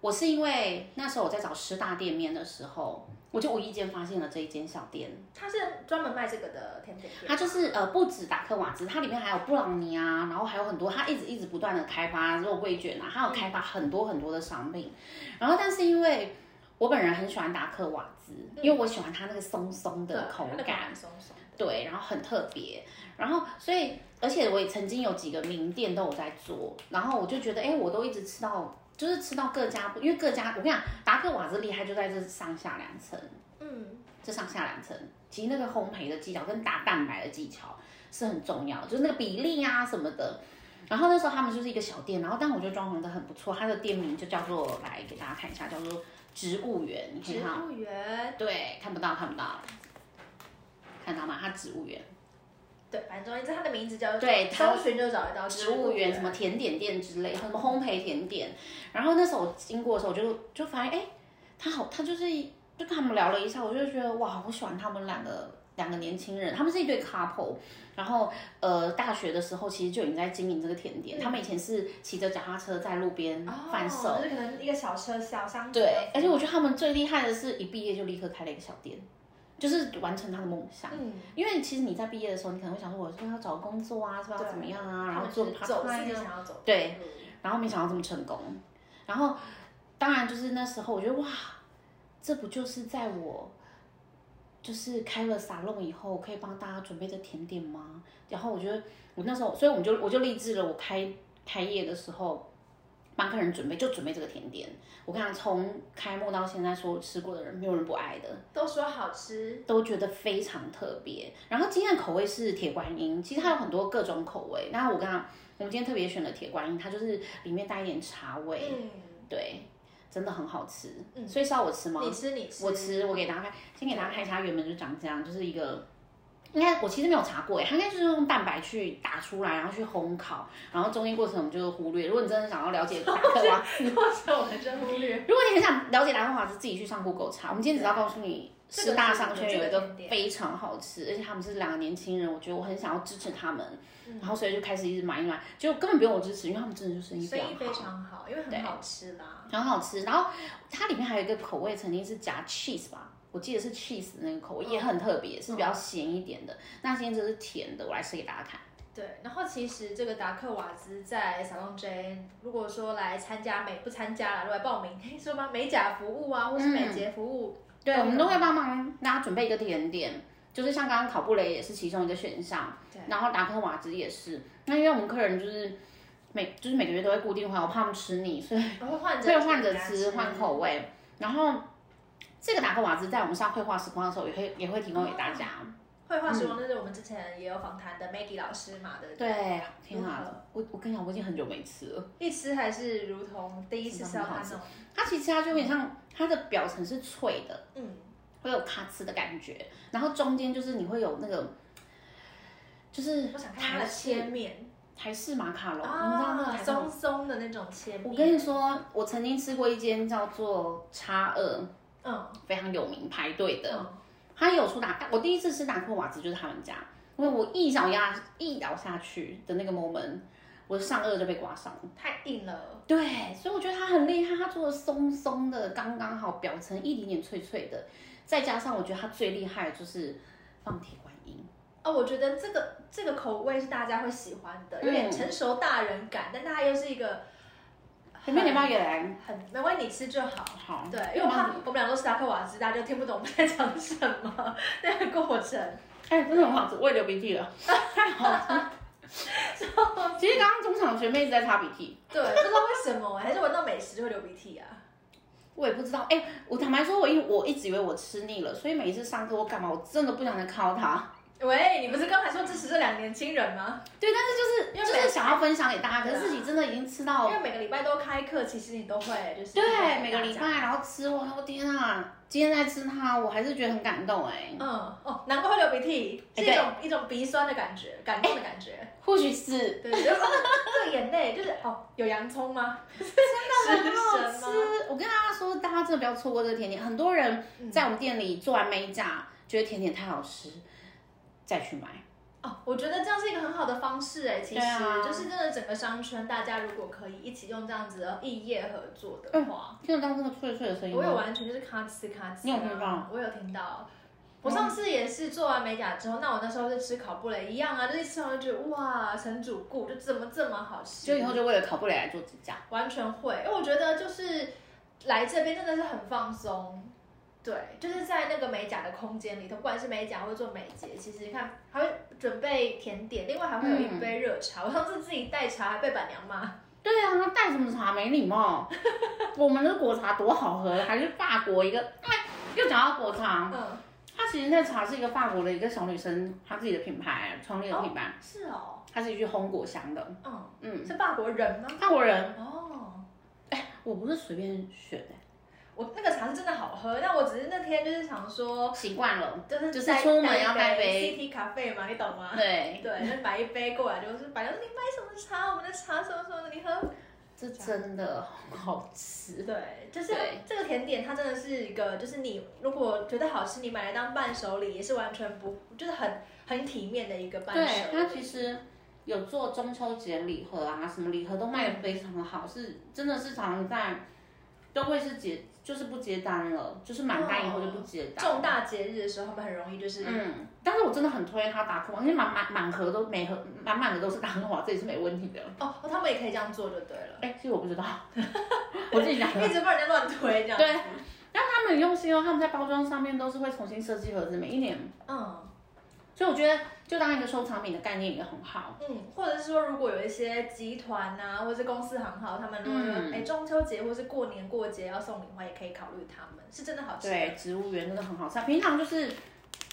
我是因为那时候我在找师大店面的时候，我就无意间发现了这一间小店，它是专门卖这个的甜点店，它就是呃不止达克瓦兹，它里面还有布朗尼啊，然后还有很多，它一直一直不断的开发肉桂卷啊，还有开发很多很多的商品。然后但是因为我本人很喜欢达克瓦兹，因为我喜欢它那个松松的口感，松松的。对，然后很特别，然后所以而且我也曾经有几个名店都有在做，然后我就觉得，哎，我都一直吃到，就是吃到各家不，因为各家我跟你讲，达克瓦兹厉害就在这上下两层，嗯，这上下两层，其实那个烘焙的技巧跟打蛋白的技巧是很重要，就是那个比例啊什么的。然后那时候他们就是一个小店，然后但我觉得装潢的很不错，它的店名就叫做来给大家看一下，叫做植物园，植物园，对，看不到看不到，看到吗？它植物园。对，反正总而言之，它的名字叫对它搜寻就找得到植物园、什么甜点店之类，什么烘焙甜点。然后那时候我经过的时候，我就就发现，哎，他好，他就是就跟他们聊了一下，我就觉得哇，我喜欢他们两个两个年轻人，他们是一对 couple。然后呃，大学的时候其实就已经在经营这个甜点，他们以前是骑着脚踏车在路边贩售。哦，就是可能一个小车小商对，而且我觉得他们最厉害的是一毕业就立刻开了一个小店，就是完成他的梦想。嗯，因为其实你在毕业的时候，你可能会想说，我是不是要找工作啊，是不是要怎么样啊，然后做自己 time 啊。想要走对，然后没想到这么成功，然后当然就是那时候我觉得哇，这不就是在我就是开了沙龙以后可以帮大家准备的甜点吗？然后我觉得我那时候，所以我们就我就立志了，我开开业的时候帮客人准备就准备这个甜点。我跟你讲，从开幕到现在，所有吃过的人没有人不爱的。都说好吃，都觉得非常特别。然后今天的口味是铁观音，其实它有很多各种口味。那我刚刚我们今天特别选了铁观音，它就是里面带一点茶味，嗯，对，真的很好吃。嗯所以是要我吃吗？你吃你吃，我吃，我给大家看，先给大家看一下，它原本就长这样，就是一个。应该我其实没有查过诶，它应该就是用蛋白去打出来，然后去烘烤，然后中间过程我们就忽略。如果你真的想要了解达克瓦斯，或者我们真忽略。如果你很想了解达克瓦斯，自己去上 Google 查。我们今天只要告诉你，师大商圈有一个非常好吃，而且他们是两个年轻人，我觉得我很想要支持他们，然后所以就开始一直买一买，就根本不用我支持，因为他们真的就生意生意非常好，因为很好吃啦，很好吃。然后它里面还有一个口味，曾经是夹 cheese 吧。我记得是 cheese 那个口味也很特别，是比较咸一点的。那今天这是甜的，我来吃给大家看。对，然后其实这个达克瓦兹在 Salon J，如果说来参加美不参加了，如果来报名，可以说吗？美甲服务啊，或是美睫服务，对，我们都会帮忙大家准备一个甜点，就是像刚刚考布雷也是其中一个选项，然后达克瓦兹也是。那因为我们客人就是每就是每个月都会固定换，我怕他们吃腻，所以会换着吃，换口味，然后。这个达克瓦兹在我们上绘画时光的时候，也会也会提供给大家。绘画时光就是我们之前也有访谈的 Maggie 老师嘛的。对，天啊，我我跟你讲，我已经很久没吃了。一吃还是如同第一次吃到它那种。它其实它就有点像，它的表层是脆的，嗯，会有咔哧的感觉，然后中间就是你会有那个，就是我想看它的切面，台式马卡龙，你知道那松松的那种切面。我跟你说，我曾经吃过一间叫做叉二。嗯，非常有名，排队的。他有出打，我第一次吃达克瓦兹就是他们家，因为我一咬牙一咬下去的那个 moment，我的上颚就被刮伤，太硬了。对，所以我觉得他很厉害，他做的松松的，刚刚好，表层一点点脆脆的，再加上我觉得他最厉害的就是放铁观音。哦，我觉得这个这个口味是大家会喜欢的，有点成熟大人感，但它又是一个。前面你要也来，很没关系，你吃就好。好，对，因为我怕我们俩都是达克瓦兹，大家就听不懂我们在讲什么那个过程。哎，真的很好吃，我也流鼻涕了，太好吃。其实刚刚中场学妹一直在擦鼻涕，对，不知道为什么，还是闻到美食就会流鼻涕啊？我也不知道。哎，我坦白说，我因我一直以为我吃腻了，所以每一次上课我干嘛，我真的不想再靠它。喂，你不是刚才说支持这两年轻人吗？对，但是就是就是想要分享给大家，可是自己真的已经吃到。因为每个礼拜都开课，其实你都会就是。对，每个礼拜然后吃，我我天啊！今天在吃它，我还是觉得很感动哎。嗯哦，难怪会流鼻涕，是一种一种鼻酸的感觉，感动的感觉。或许是。对，这个眼泪就是哦，有洋葱吗？真的很好 吃。我跟大家说，大家真的不要错过这个甜点。很多人在我们店里做完美甲，觉得甜点太好吃。再去买哦，我觉得这样是一个很好的方式哎，其实就是真的整个商圈，大家如果可以一起用这样子的异业合作的话，听得到这个脆脆的声音我有完全就是咔哧咔哧，你有听到？我有听到。我上次也是做完美甲之后，那我那时候就吃烤布雷一样啊，就是吃完就觉得哇，成主顾就怎么这么好吃，就以后就为了烤布雷来做指甲，完全会，因为我觉得就是来这边真的是很放松。对，就是在那个美甲的空间里头，不管是美甲或者做美睫，其实你看还会准备甜点，另外还会有一杯热茶。我上次自己带茶还被板娘骂。对啊，带什么茶没礼貌。我们的果茶多好喝，还是法国一个，哎，又讲到果茶。嗯。它其实那茶是一个法国的一个小女生，她自己的品牌创立的品牌。是哦。她是一句烘果香的。嗯嗯。是法国人吗？法国人。哦。哎，我不是随便选的。我那个茶是真的好喝，但我只是那天就是想说习惯了，就是就是出门要带杯 CT 咖啡嘛，你懂吗？对对，就买一杯过来，就是白娘说你买什么茶？我们的茶什么什么的，你喝。这真的好吃。对，就是这个甜点，它真的是一个，就是你如果觉得好吃，你买来当伴手礼也是完全不，就是很很体面的一个伴手礼。对，它其实有做中秋节礼盒啊，什么礼盒都卖的非常好，是真的是常常在都会是节。就是不接单了，就是满单以后就不接单。重大节日的时候，他们很容易就是嗯，但是我真的很推他达克王，因为满满满盒都每盒满满的都是达克王，这也是没问题的。哦，哦他们也可以这样做就对了，哎、其实我不知道，我自己讲。一直帮人家乱推这样子。对但他们很用心哦，他们在包装上面都是会重新设计盒子，每一年。嗯所以我觉得就当一个收藏品的概念也很好。嗯，或者是说，如果有一些集团呐、或者是公司行号，他们如果嗯哎、中秋节或是过年过节要送礼的话，也可以考虑他们，是真的好吃。对，植物园真的很好吃。平常就是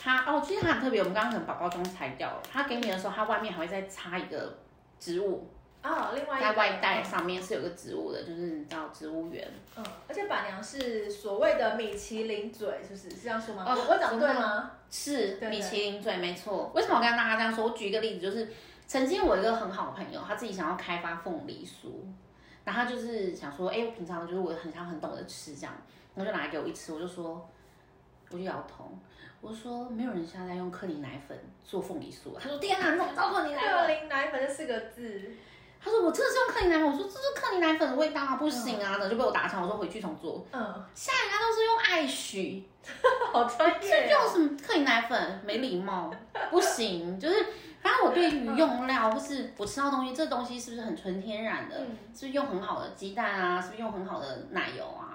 它哦，其实它很特别，我们刚刚可能把包装拆掉了，它给你的时候，它外面还会再插一个植物，啊，另外一个在外带上面是有个植物的，就是你知道植物园。嗯，而且板娘是所谓的米其林嘴，是不是？是这样说吗？哦我我讲对吗？是米其林嘴，没错。为什么我跟大家这样说？我举一个例子，就是曾经我一个很好的朋友，他自己想要开发凤梨酥，然后他就是想说，哎、我平常就是我很想很懂得吃这样，然后就拿来给我一吃，我就说，我就摇头，我说没有人现在在用克林奶粉做凤梨酥啊，他说天哪，你怎么知道克林奶克？林奶粉这四个字，他说我真的是用克林奶粉，我说这是克林奶粉的味道啊，不行啊，就被我打枪，我说回去重做，嗯，现在人家都是用爱许。好专业这哦。用什么克林奶粉？没礼貌，不行。就是，反正我对于用料或是我吃到东西，这东西是不是很纯天然的？嗯是不是用很好的鸡蛋啊？是不是用很好的奶油啊？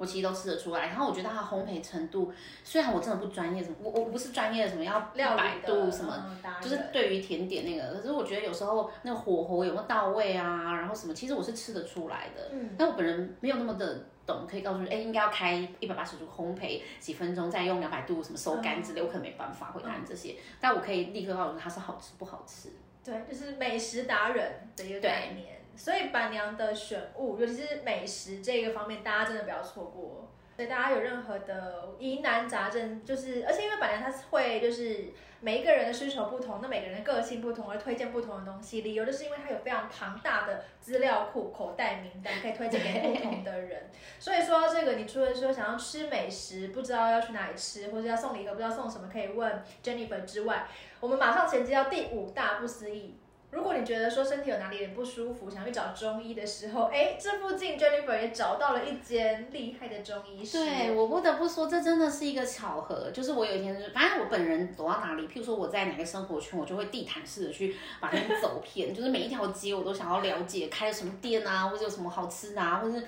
我其实都吃得出来。然后我觉得它的烘焙程度，虽然我真的不专业，什么我我不是专业的什么要百料理度什么。嗯就是对于甜点那个，可是我觉得有时候那个火候有没有到位啊，然后什么，其实我是吃得出来的。嗯但我本人没有那么的懂，可以告诉你，哎，应该要开一百八十度烘焙几分钟，再用两百度什么收干之类，我可能没办法回答你这些，但我可以立刻告诉你它是好吃不好吃。对，就是美食达人的一个概念。所以板娘的选物，尤其是美食这个方面，大家真的不要错过。所以大家有任何的疑难杂症，就是而且因为板娘她是会就是每一个人的需求不同，那每个人的个性不同，而推荐不同的东西。理由就是因为它有非常庞大的资料库、口袋名单，可以推荐给不同的人。所以说到这个，你除了说想要吃美食，不知道要去哪里吃，或者要送礼盒不知道送什么，可以问 Jennifer 之外，我们马上衔接到第五大不思议。如果你觉得说身体有哪里有点不舒服，想去找中医的时候，哎，这附近 Jennifer 也找到了一间厉害的中医师。对我不得不说，这真的是一个巧合。就是我有一天，反正我本人走到哪里，譬如说我在哪个生活圈，我就会地毯式的去把它们走遍，就是每一条街我都想要了解开了什么店啊，或者有什么好吃的啊，或者是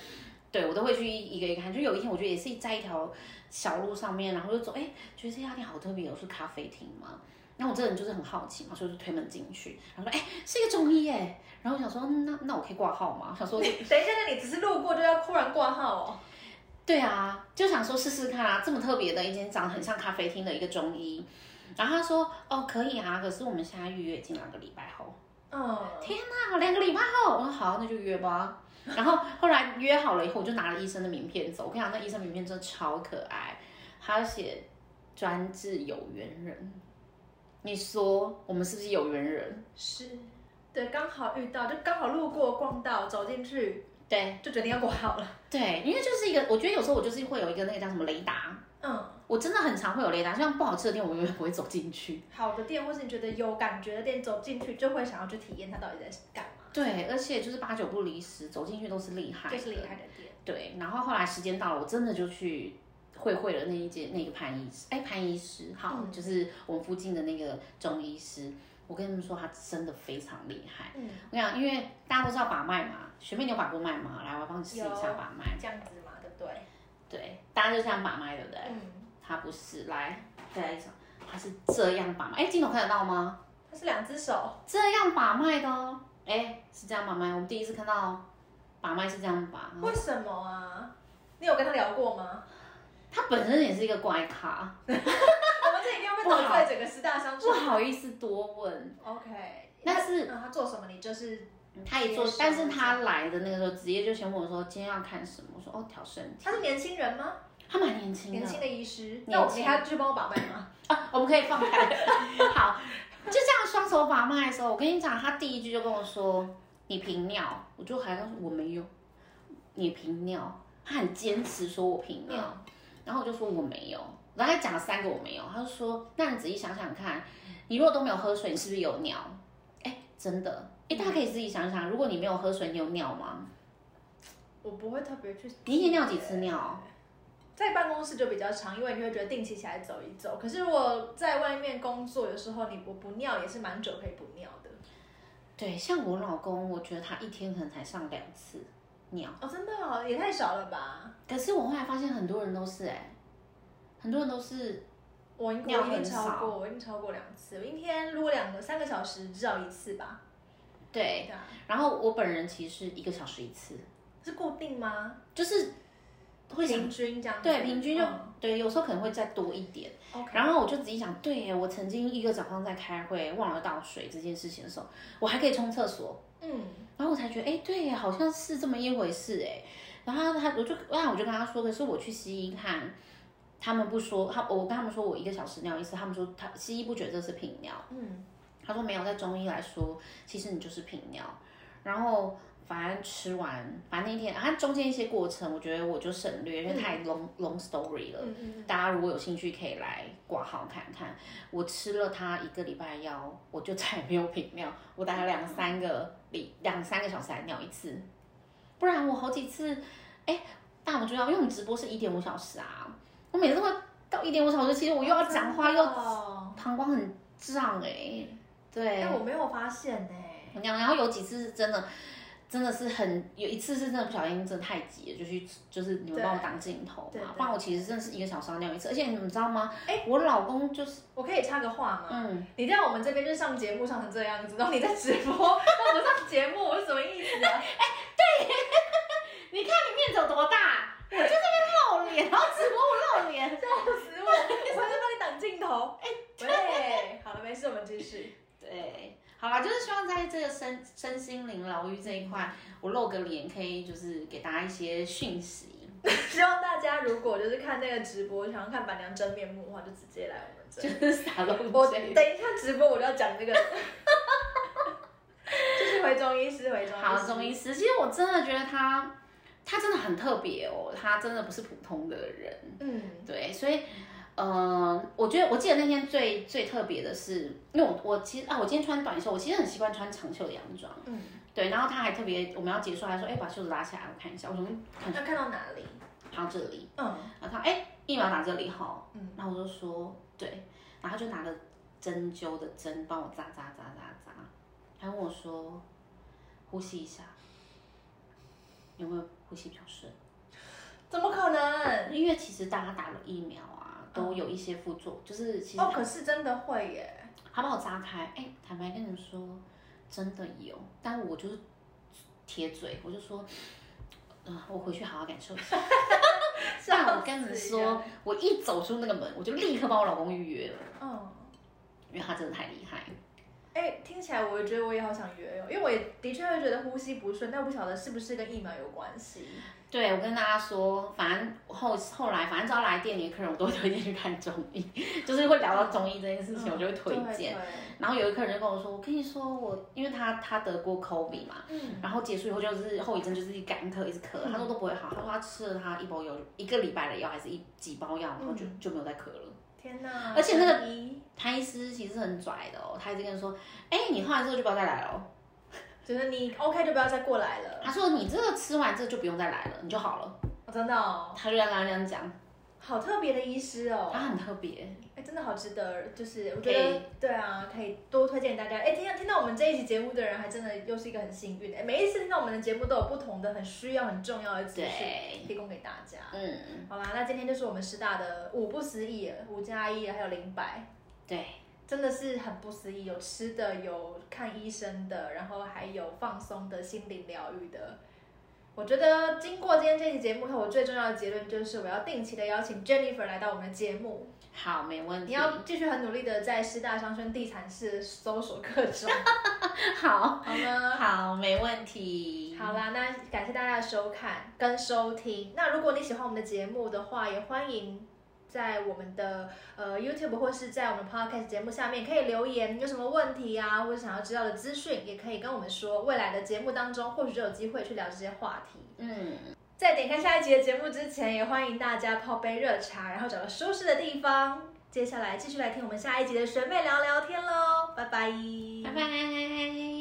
对我都会去一个一个看。就有一天，我觉得也是在一条小路上面，然后就走，哎，觉得这家店好特别哦，是咖啡厅吗？然后我这个人就是很好奇嘛，所以就推门进去，然后说，哎，是一个中医耶。然后我想说，嗯那那我可以挂号吗？想说 等一下，那你只是路过就要突然挂号哦？对啊，就想说试试看啊，这么特别的一间长得很像咖啡厅的一个中医，然后他说哦可以啊，可是我们现在预约已经两个礼拜后。嗯，天哪，两个礼拜后，我说好，那就约吧。然后后来约好了以后，我就拿了医生的名片走。我跟你讲，那医生名片真的超可爱，他写专治有缘人。你说我们是不是有缘人？是，对，刚好遇到，就刚好路过逛到，走进去对就决定要挂号了。对，因为就是一个，我觉得有时候我就是会有一个那个叫什么雷达，嗯，我真的很常会有雷达，像不好吃的店，我永远不会走进去。好的店，或是你觉得有感觉的店，走进去就会想要去体验它到底在干嘛，对，而且就是八九不离十，走进去都是厉害的，就是厉害的店。对，然后后来时间到了，我真的就去会会了那一间那个潘医师，哎，潘医师，好，嗯就是我们附近的那个中医师。我跟你们说，他真的非常厉害。嗯，我跟你讲，因为大家都知道把脉嘛，学妹你有把过脉吗？来，我要帮你试一下把脉。这样子嘛，对不对？对，大家就这样把脉，对不对？嗯，他不是，来，再来一场，他是这样把脉。哎，镜头看得到吗？他是两只手，这样把脉的哦。哎，是这样把脉，我们第一次看到把脉是这样把。为什么啊？你有跟他聊过吗？他本身也是一个怪咖，我们这一定要被得罪整个十大商不好意思多问。OK，但是嗯，他做什么你就是他也做但是他来的那个时候，直接就先问我说今天要看什么。我说哦，调身体。他是年轻人吗？他蛮年轻的，年轻的医师，那我你还要继续帮我把脉吗？啊，我们可以放开。好，就这样双手把脉的时候，我跟你讲，他第一句就跟我说你频尿，我就还告诉我没有，你频尿，他很坚持说我频尿，然后我就说我没有，然后他讲了三个我没有，他就说那你仔细想想看，你如果都没有喝水，你是不是有尿？哎，真的，哎，大家可以自己想想，如果你没有喝水，你有尿吗？我不会特别去。你一天尿几次尿？在办公室就比较长，因为你会觉得定期起来走一走。可是如果在外面工作，有时候你不不尿也是蛮久可以不尿的。对，像我老公，我觉得他一天可能才上两次尿。哦，真的哦，也太少了吧？可是我后来发现很多人都是哎、很多人都是我应该我已经很超过，我已经超过两次。我一天如果两个三个小时，至少一次吧。对，对啊，然后我本人其实是一个小时一次，是固定吗？就是会平均这样子？对平均就、嗯对，有时候可能会再多一点。然后我就仔细想，对耶，我曾经一个早上在开会忘了倒水这件事情的时候，我还可以冲厕所，嗯，然后我才觉得，哎，对耶，好像是这么一回事哎。然后他我就那我就跟他说，可是我去西医看，他们不说，他我跟他们说我一个小时尿一次，他们说他西医不觉得这是频尿，嗯，他说没有，在中医来说，其实你就是频尿。然后反正吃完，反正那天它中间一些过程，我觉得我就省略，因为太 long、long story 了。嗯嗯大家如果有兴趣，可以来挂号看看。我吃了它一个礼拜药，我就再也没有频尿。我大概两三个礼两三个小时才尿一次，不然我好几次，哎，大家有知道，因为我们直播是一点五小时啊，我每次会到一点五小时，其实我又要讲话，又哦膀胱很胀哎、对。但我没有发现呢。然后然后有几次是真的，真的是很有一次是真的不小心，真的太急了，就去就是你们帮我挡镜头对对，嘛不然我其实真的是一个小时要尿一次，而且你们知道吗？哎我老公就是我可以插个话吗？嗯，你在我们这边就上节目上成这样子，然后你在直播，那不上节目，我是什么意思啊？你看你面子有多大，我就这边露脸，然后直播我露脸，笑死我！我在帮你挡镜头。哎、对，好了，没事，我们继续。对。好啦，就是希望在这个身身心灵疗愈这一块，我露个脸，可以就是给大家一些讯息，希望大家如果就是看那个直播，想要看板娘真面目的话，就直接来我们这就。是撒露我嘴。等一下直播我就要讲这个。就是回中医师，回中医师。好，中医师，其实我真的觉得他，他真的很特别哦，他真的不是普通的人，嗯，对，所以，呃，我觉得我记得那天最最特别的是，因为我我其实啊，我今天穿短袖，我其实很习惯穿长袖的洋装，嗯，对，然后他还特别，我们要结束还说，哎，把袖子拉起来，我看一下，我说看要看到哪里？到这里，嗯然后他哎，疫苗打这里哈，嗯，然后我就说对，然后他就拿了针灸的针帮我扎扎扎扎扎，还问我说呼吸一下，有没有呼吸比较顺？怎么可能？因为其实大家打了疫苗啊，都有一些副作，就是其实哦，可是真的会耶。他帮我扎开，哎、坦白跟你们说，真的有，但我就是铁嘴，我就说，嗯、我回去好好感受一下。但我跟你们说，我一走出那个门，我就立刻帮我老公预约了，嗯。因为他真的太厉害。哎、听起来我觉得我也好想约哦，因为我也的确会觉得呼吸不顺，但不晓得是不是跟疫苗有关系。对，我跟大家说，反正后后来，反正只要来店里的客人，我都会推荐去看中医，就是会聊到中医这件事情，我就会推荐。对。然后有一客人就跟我说，我跟你说，我因为他他得过 COVID 嘛，嗯，然后结束以后就是后遗症，就是一干咳一直咳，他说都不会好。他说他吃了他一包药，一个礼拜的药还是一几包药，然后就、就没有再咳了。天哪！而且那个谭医师其实很拽的哦，他一直跟你说，哎、你喝完之后就不要再来了哦。觉 得你 OK 就不要再过来了。他说你这个吃完这个就不用再来了，你就好了。哦、真的哦，他就让他这样讲，好特别的医师哦。他很特别。哎，真的好值得，就是我觉得对啊，可以多推荐大家。哎，听到听到我们这一期节目的人，还真的又是一个很幸运的。哎，每一次听到我们的节目都有不同的、很需要、很重要的资讯对，提供给大家。嗯，好啦，那今天就是我们师大的五不思议，五加一还有零百。对，真的是很不思议，有吃的，有看医生的，然后还有放松的心灵疗愈的。我觉得经过今天这期节目后，我最重要的结论就是我要定期的邀请 Jennifer 来到我们的节目。好，没问题。你要继续很努力的在师大商圈地产室搜索各种，好，好吗？好，没问题。好啦，那感谢大家的收看跟收听。那如果你喜欢我们的节目的话，也欢迎在我们的呃 YouTube 或是在我们 Podcast 节目下面可以留言，有什么问题啊，或者想要知道的资讯，也可以跟我们说。未来的节目当中，或许就有机会去聊这些话题。嗯，在点开下一集的节目之前，也欢迎大家泡杯热茶，然后找个舒适的地方。接下来继续来听我们下一集的学妹聊聊天喽，拜拜，拜拜。